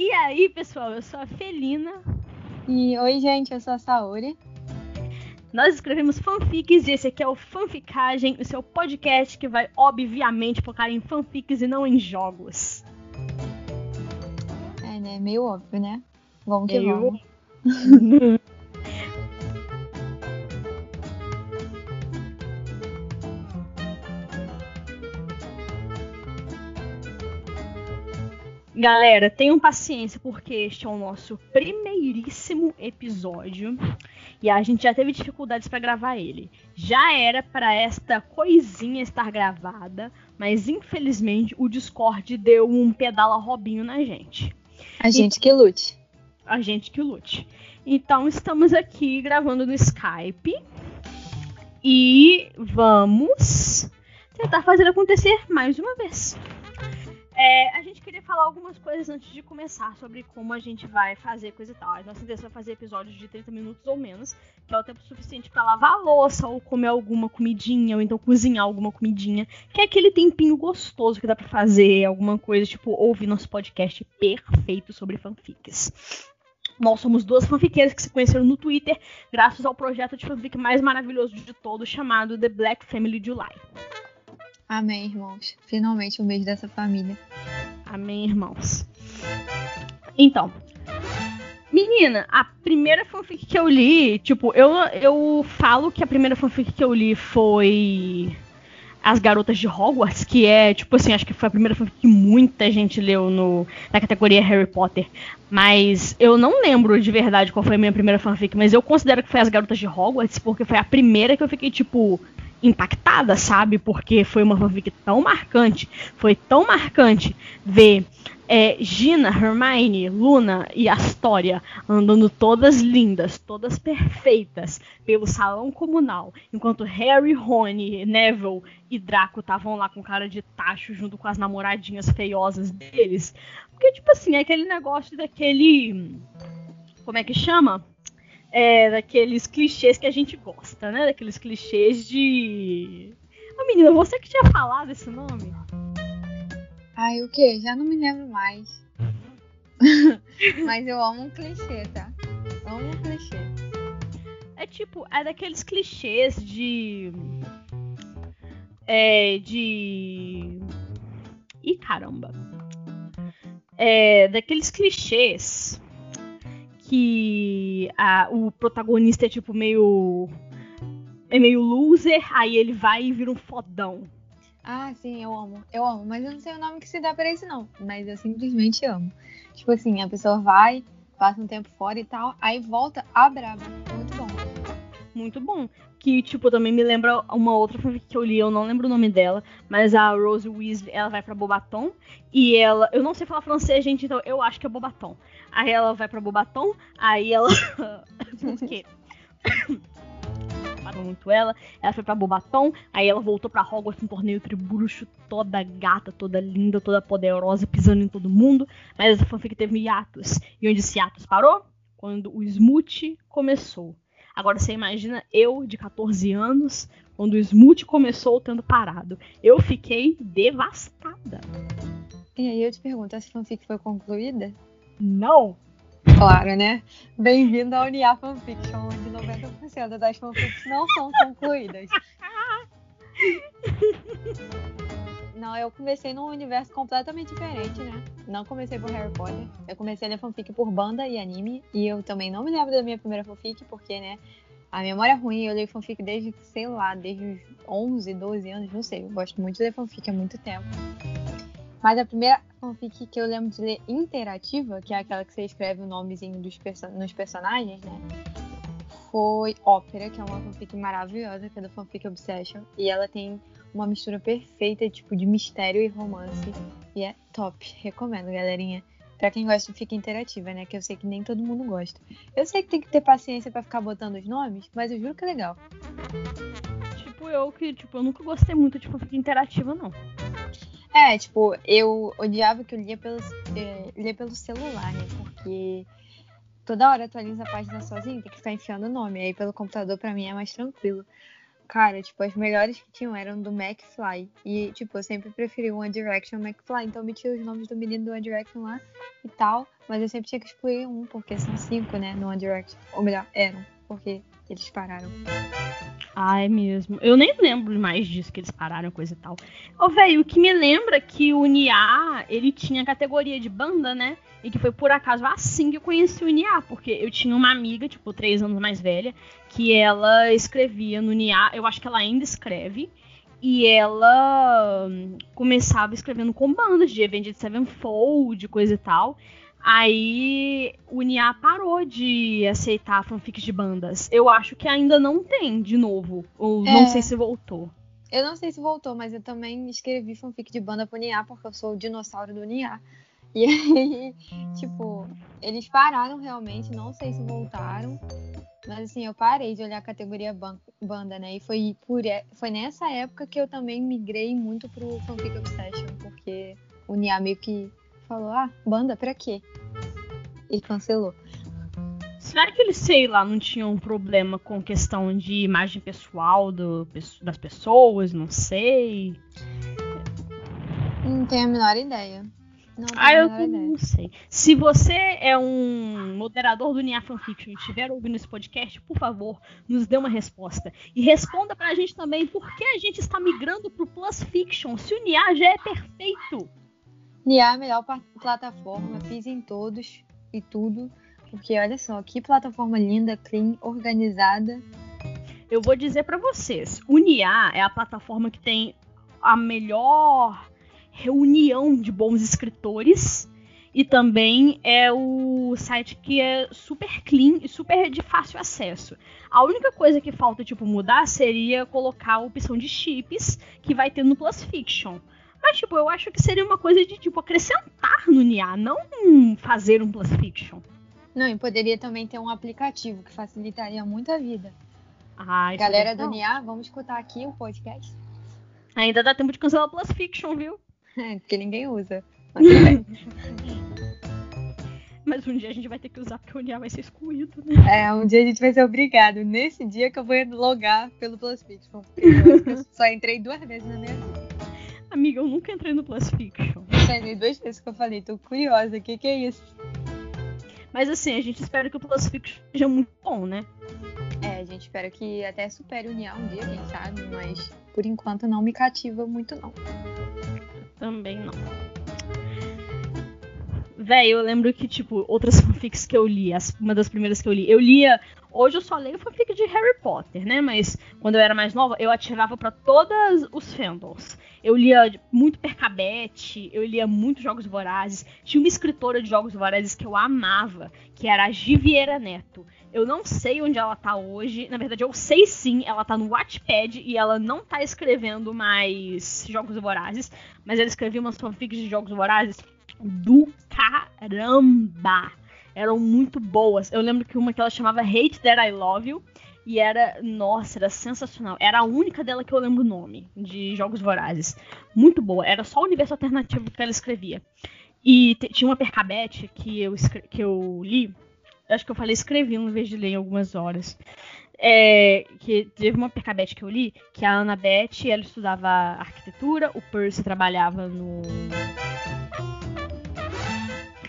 E aí, pessoal, eu sou a Felina. E oi, gente, eu sou a Saori. Nós escrevemos fanfics e esse aqui é o Fanficagem, o seu podcast que vai, obviamente, focar em fanfics e não em jogos. É, né? Meio óbvio, né? Vamos que Eu- vamos. Galera, tenham paciência, porque este é o nosso primeiríssimo episódio e a gente já teve dificuldades para gravar ele. Já era para esta coisinha estar gravada, mas infelizmente o Discord deu um pedala Robinho na gente. A gente que lute. A gente que lute. Então estamos aqui gravando no Skype e vamos tentar fazer acontecer mais uma vez. É, a gente queria falar algumas coisas antes de começar sobre como a gente vai fazer coisa e tal. A nossa intenção é fazer episódios de 30 minutos ou menos, que é o tempo suficiente para lavar a louça ou comer alguma comidinha, ou então cozinhar alguma comidinha, que é aquele tempinho gostoso que dá pra fazer alguma coisa, tipo ouvir nosso podcast perfeito sobre fanfics. Nós somos duas fanfiqueiras que se conheceram no Twitter, graças ao projeto de fanfic mais maravilhoso de todos, chamado The Black Family July. Amém, irmãos. Finalmente o mês dessa família. Amém, irmãos. Então, menina, a primeira fanfic que eu li, tipo, eu, eu falo que a primeira fanfic que eu li foi As Garotas de Hogwarts, que é, tipo assim, acho que foi a primeira fanfic que muita gente leu no, na categoria Harry Potter. Mas eu não lembro de verdade qual foi a minha primeira fanfic, mas eu considero que foi As Garotas de Hogwarts, porque foi a primeira que eu fiquei, tipo, impactada, sabe? Porque foi uma fanfic tão marcante, foi tão marcante ver é, Gina, Hermione, Luna e Astoria andando todas lindas, todas perfeitas pelo salão comunal, enquanto Harry, Rony, Neville e Draco estavam lá com cara de tacho junto com as namoradinhas feiosas deles. Porque, tipo assim, é aquele negócio daquele. Como é que chama? É, daqueles clichês que a gente gosta, né? Daqueles clichês de. Ô menina, você que tinha falado esse nome? Ai, o quê? Já não me lembro mais. Mas eu amo um clichê, tá? Amo um clichê. É tipo, é daqueles clichês de. É. De. Ih, caramba. É daqueles clichês que a- o protagonista é tipo meio. É meio loser, aí ele vai e vira um fodão. Ah, sim, eu amo. Eu amo. Mas eu não sei o nome que se dá pra isso, não. Mas eu simplesmente amo. Tipo assim, a pessoa vai, passa um tempo fora e tal, aí volta a braba. Muito bom. Que, tipo, também me lembra uma outra fanfic que eu li, eu não lembro o nome dela, mas a Rose Weasley, ela vai pra Bobaton, e ela... Eu não sei falar francês, gente, então eu acho que é Bobaton. Aí ela vai pra Bobaton, aí ela... Parou muito ela, ela foi pra Bobaton, aí ela voltou pra Hogwarts no torneio Triburuxo, toda gata, toda linda, toda poderosa, pisando em todo mundo, mas essa fanfic teve hiatus. E onde esse hiatus parou? Quando o Smooth começou. Agora você imagina eu, de 14 anos, quando o Smooth começou tendo parado. Eu fiquei devastada. E aí eu te pergunto, essa fanfic foi concluída? Não! Claro, né? Bem-vindo ao Unia Fanfiction, onde 90% das fanfics não são concluídas. Não, eu comecei num universo completamente diferente, né? Não comecei por Harry Potter. Eu comecei a ler fanfic por banda e anime. E eu também não me lembro da minha primeira fanfic, porque, né? A memória é ruim, eu leio fanfic desde, sei lá, desde os 11, 12 anos, não sei. Eu gosto muito de ler fanfic há muito tempo. Mas a primeira fanfic que eu lembro de ler interativa, que é aquela que você escreve o nomezinho dos nos personagens, né? Foi Ópera, que é uma fanfic maravilhosa, que é do Fanfic Obsession. E ela tem uma mistura perfeita, tipo, de mistério e romance. E é top. Recomendo, galerinha. Pra quem gosta de fica interativa, né? Que eu sei que nem todo mundo gosta. Eu sei que tem que ter paciência pra ficar botando os nomes, mas eu juro que é legal. Tipo, eu que, tipo, eu nunca gostei muito de fanfic interativa, não. É, tipo, eu odiava que eu lia pelo, é, lia pelo celular, né? Porque toda hora atualiza a página sozinho, tem que ficar enfiando o nome. Aí pelo computador, pra mim, é mais tranquilo. Cara, tipo, as melhores que tinham eram do McFly. E, tipo, eu sempre preferi o One Direction McFly. Então eu metia os nomes do menino do One Direction lá e tal. Mas eu sempre tinha que excluir um, porque são cinco, né, no One Direction. Ou melhor, eram, porque eles pararam. Ah, é mesmo. Eu nem lembro mais disso, que eles pararam, coisa e tal. Ô, velho, o que me lembra é que o Nia, ele tinha categoria de banda, né? E que foi por acaso assim que eu conheci o Nia, porque eu tinha uma amiga, tipo, três anos mais velha, que ela escrevia no Nia, eu acho que ela ainda escreve, e ela hum, começava escrevendo com bandas de Avenged Sevenfold, coisa e tal. Aí o Nia parou de aceitar fanfics de bandas. Eu acho que ainda não tem de novo. Ou é. não sei se voltou. Eu não sei se voltou, mas eu também escrevi fanfic de banda pro Nia, porque eu sou o dinossauro do Nia. E aí, tipo, eles pararam realmente, não sei se voltaram. Mas assim, eu parei de olhar a categoria banda, né? E foi, por, foi nessa época que eu também migrei muito pro Fanfic Obsession, porque o Nia meio que falou, ah, banda, pra quê? E cancelou. Será que eles, sei lá, não tinham um problema com questão de imagem pessoal do, das pessoas? Não sei. Não tenho a menor ideia. Não ah, eu não sei. Se você é um moderador do Nia Fanfiction e estiver ouvindo esse podcast, por favor, nos dê uma resposta. E responda pra gente também por que a gente está migrando pro Plus Fiction, se o Nia já é perfeito. Nia é a melhor plataforma, fiz em todos e tudo. Porque olha só, que plataforma linda, clean, organizada. Eu vou dizer para vocês, o Nia é a plataforma que tem a melhor reunião de bons escritores e também é o site que é super clean e super de fácil acesso. A única coisa que falta tipo mudar seria colocar a opção de chips que vai ter no Plus Fiction. Mas tipo, eu acho que seria uma coisa de tipo acrescentar no NIA, não fazer um Plus Fiction. Não, e poderia também ter um aplicativo que facilitaria muito a vida. Ah, Galera do NIA, vamos escutar aqui o podcast. Ainda dá tempo de cancelar o Plus Fiction, viu? É, porque ninguém usa. Mas um dia a gente vai ter que usar porque o NIA vai ser excluído, né? É, um dia a gente vai ser obrigado. Nesse dia que eu vou logar pelo Plus Fiction. Eu só entrei duas vezes na minha vida. Amiga, eu nunca entrei no Plus Fiction. Entrei duas vezes que eu falei, tô curiosa, o que, que é isso? Mas assim, a gente espera que o Plus Fiction seja muito bom, né? É, a gente espera que até supere o Nial um dia, quem sabe, mas por enquanto não me cativa muito, não. Também não. Véi, eu lembro que, tipo, outras fanfics que eu li, as, uma das primeiras que eu li, eu lia. Hoje eu só leio fanfic de Harry Potter, né? Mas quando eu era mais nova, eu atirava para todos os fandoms. Eu lia muito Percabete, eu lia muito Jogos Vorazes. Tinha uma escritora de Jogos Vorazes que eu amava, que era a Givieira Neto. Eu não sei onde ela tá hoje. Na verdade, eu sei sim, ela tá no Wattpad e ela não tá escrevendo mais Jogos Vorazes, mas ela escrevia umas fanfics de Jogos Vorazes do caramba. Eram muito boas. Eu lembro que uma que ela chamava Hate That I Love You e era, nossa, era sensacional. Era a única dela que eu lembro o nome, de Jogos Vorazes. Muito boa. Era só o universo alternativo que ela escrevia. E tinha uma percabete que eu, que eu li. Acho que eu falei escrevi em vez de ler em algumas horas. É, que teve uma percabete que eu li, que a Annabeth, ela estudava arquitetura, o Percy trabalhava no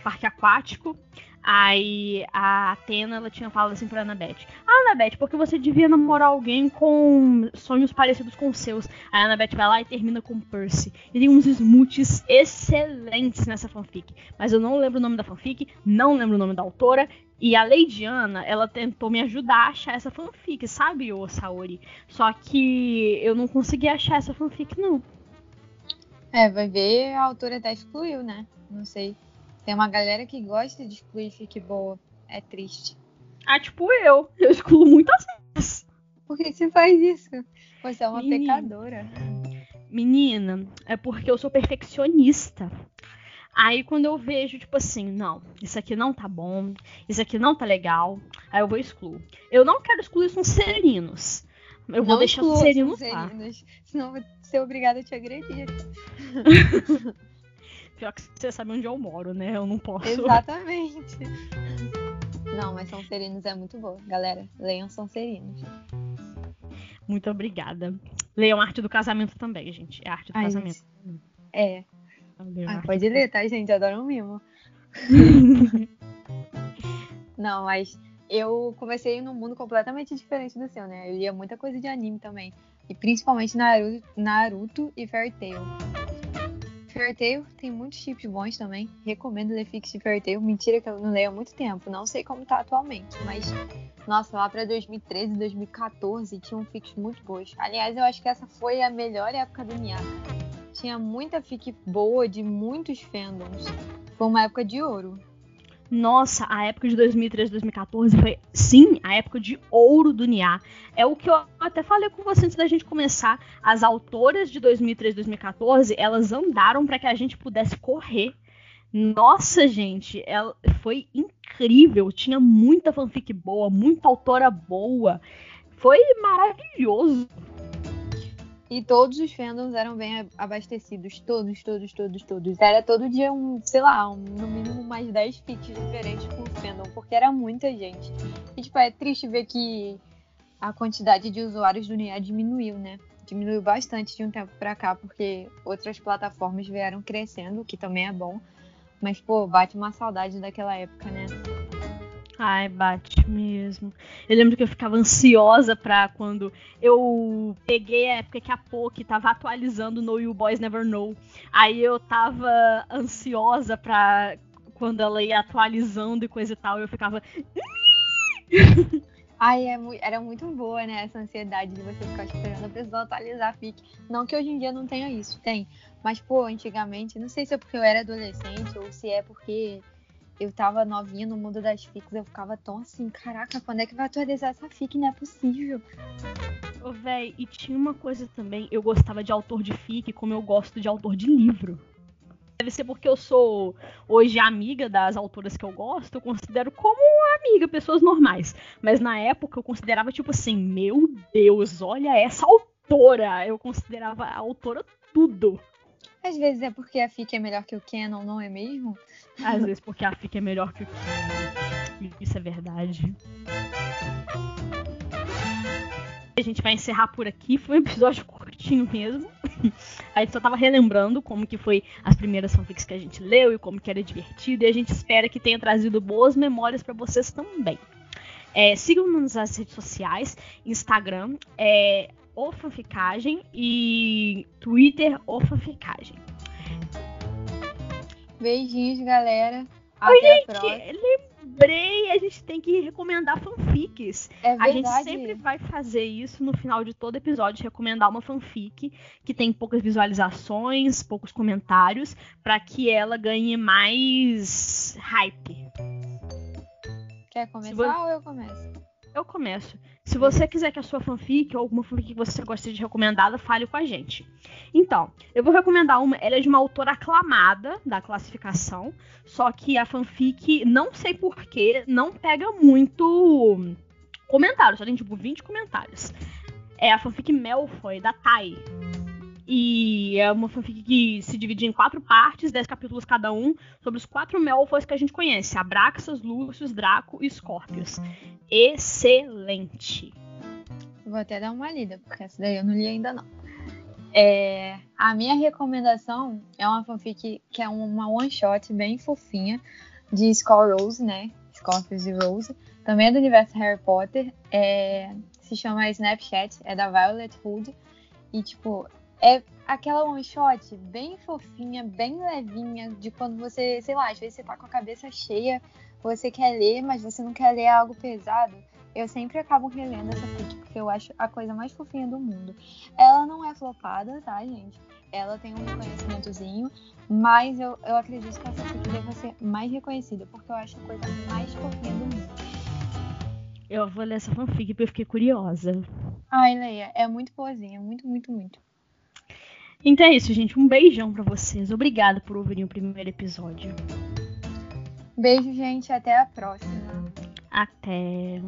parque aquático, Aí a Atena ela tinha falado assim pra Annabeth: Ah, Annabeth, porque você devia namorar alguém com sonhos parecidos com os seus. Aí a Annabeth vai lá e termina com Percy. E tem uns smooths excelentes nessa fanfic. Mas eu não lembro o nome da fanfic, não lembro o nome da autora. E a Lady Anna, ela tentou me ajudar a achar essa fanfic, sabe, ô Saori? Só que eu não consegui achar essa fanfic, não. É, vai ver, a autora até excluiu, né? Não sei. Tem uma galera que gosta de excluir fique boa. É triste. Ah, tipo eu. Eu excluo muitas vezes. Por que você faz isso? Você é uma Menina. pecadora. Menina, é porque eu sou perfeccionista. Aí quando eu vejo, tipo assim, não, isso aqui não tá bom, isso aqui não tá legal, aí eu vou excluir. Eu não quero excluir os serinos. Eu não vou deixar os serinos lá. Senão eu vou ser obrigada a te agredir. Pior que você sabe onde eu moro, né? Eu não posso. Exatamente. Não, mas São Serinos é muito boa. Galera, leiam São Serinos. Muito obrigada. Leiam Arte do Casamento também, gente. É Arte do Ai, Casamento. gente. É. Leiam Ah, pode ler, tá, gente? Adoro um mimo. Não, mas eu comecei num mundo completamente diferente do seu, né? Eu lia muita coisa de anime também. E principalmente Naruto, Naruto e Fairy Tail. Fairy Tail tem muitos chips bons também. Recomendo ler Fix de Fairy Tail. Mentira que eu não leio há muito tempo. Não sei como tá atualmente, mas... Nossa, lá pra 2013, 2014 tinha um Fix muito bons. Aliás, eu acho que essa foi a melhor época do Nia. Tinha muita fic boa de muitos fandoms. Foi uma época de ouro. Nossa, a época de 2013, 2014 foi, sim, a época de ouro do Nia. É o que eu até falei com você antes da gente começar. As autoras de 2013, 2014, elas andaram para que a gente pudesse correr. Nossa, gente, ela foi incrível. Tinha muita fanfic boa, muita autora boa. Foi maravilhoso. E todos os fandoms eram bem abastecidos. Todos, todos, todos, todos. Era todo dia um, sei lá, um, no mínimo mais 10 fics diferentes por fandom, porque era muita gente. E, tipo, é triste ver que a quantidade de usuários do Nia diminuiu, né? Diminuiu bastante de um tempo pra cá, porque outras plataformas vieram crescendo, o que também é bom. Mas, pô, bate uma saudade daquela época, né? Ai, bate mesmo. Eu lembro que eu ficava ansiosa pra quando eu peguei a época que a Poki tava atualizando No You Boys Never Know. Aí eu tava ansiosa pra quando ela ia atualizando e coisa e tal. Eu ficava. Ai, é era muito boa, né? Essa ansiedade de você ficar esperando a pessoa atualizar a FIC. Não que hoje em dia não tenha isso, tem. Mas, pô, antigamente, não sei se é porque eu era adolescente ou se é porque eu tava novinha no mundo das FICs, eu ficava tão assim, caraca, quando é que vai atualizar essa FIC? Não é possível. Ô, véi, e tinha uma coisa também. Eu gostava de autor de fic como eu gosto de autor de livro. Deve ser porque eu sou hoje amiga das autoras que eu gosto, eu considero como amiga, pessoas normais. Mas na época eu considerava tipo assim, meu Deus, olha essa autora. Eu considerava a autora tudo. Às vezes é porque a FIC é melhor que o Canon, não é mesmo? Às vezes porque a fic é melhor que o Canon. Isso é verdade. A gente vai encerrar por aqui. Foi um episódio curtinho mesmo. A gente só tava relembrando como que foi as primeiras fanfics que a gente leu e como que era divertido. E a gente espera que tenha trazido boas memórias para vocês também. É, Sigam-nos nas redes sociais, Instagram, é, o Fanficagem e Twitter, o Fanficagem. Beijinhos, galera. Até a próxima. Lembrei, a gente tem que recomendar fanfics. É A gente verdade. sempre vai fazer isso no final de todo episódio, recomendar uma fanfic que tem poucas visualizações, poucos comentários, para que ela ganhe mais hype. Quer começar ou eu começo? Eu começo. Se você quiser que a sua fanfic ou alguma fanfic que você goste de recomendada, fale com a gente. Então, eu vou recomendar uma. Ela é de uma autora aclamada da classificação. Só que a fanfic, não sei porquê, não pega muito comentário. Só tem tipo 20 comentários. É a fanfic Malfoy, da Tai. E é uma fanfic que se divide em quatro partes, 10 capítulos cada um, sobre os quatro Malfoys que a gente conhece: Abraxas, Lúcius, Draco e Scorpius excelente. Vou até dar uma lida, porque essa daí eu não li ainda não. É, a minha recomendação é uma fanfic que é uma one shot bem fofinha de Skull Rose, né? Scorpius e Rose. Também é do universo Harry Potter. É, se chama Snapchat, é da Violet Hood. E tipo, é aquela one shot bem fofinha, bem levinha, de quando você, sei lá, às vezes você tá com a cabeça cheia, você quer ler, mas você não quer ler algo pesado. Eu sempre acabo relendo essa fic, porque eu acho a coisa mais fofinha do mundo. Ela não é flopada, tá, gente? Ela tem um reconhecimentozinho, mas eu, eu acredito que essa fic deva ser mais reconhecida, porque eu acho a coisa mais fofinha do mundo. Eu vou ler essa fanfic porque eu fiquei curiosa. Ai, Leia, é muito boazinha, muito, muito, muito. Então é isso, gente. Um beijão pra vocês. Obrigada por ouvirem o primeiro episódio. Beijo, gente, até a próxima. Até.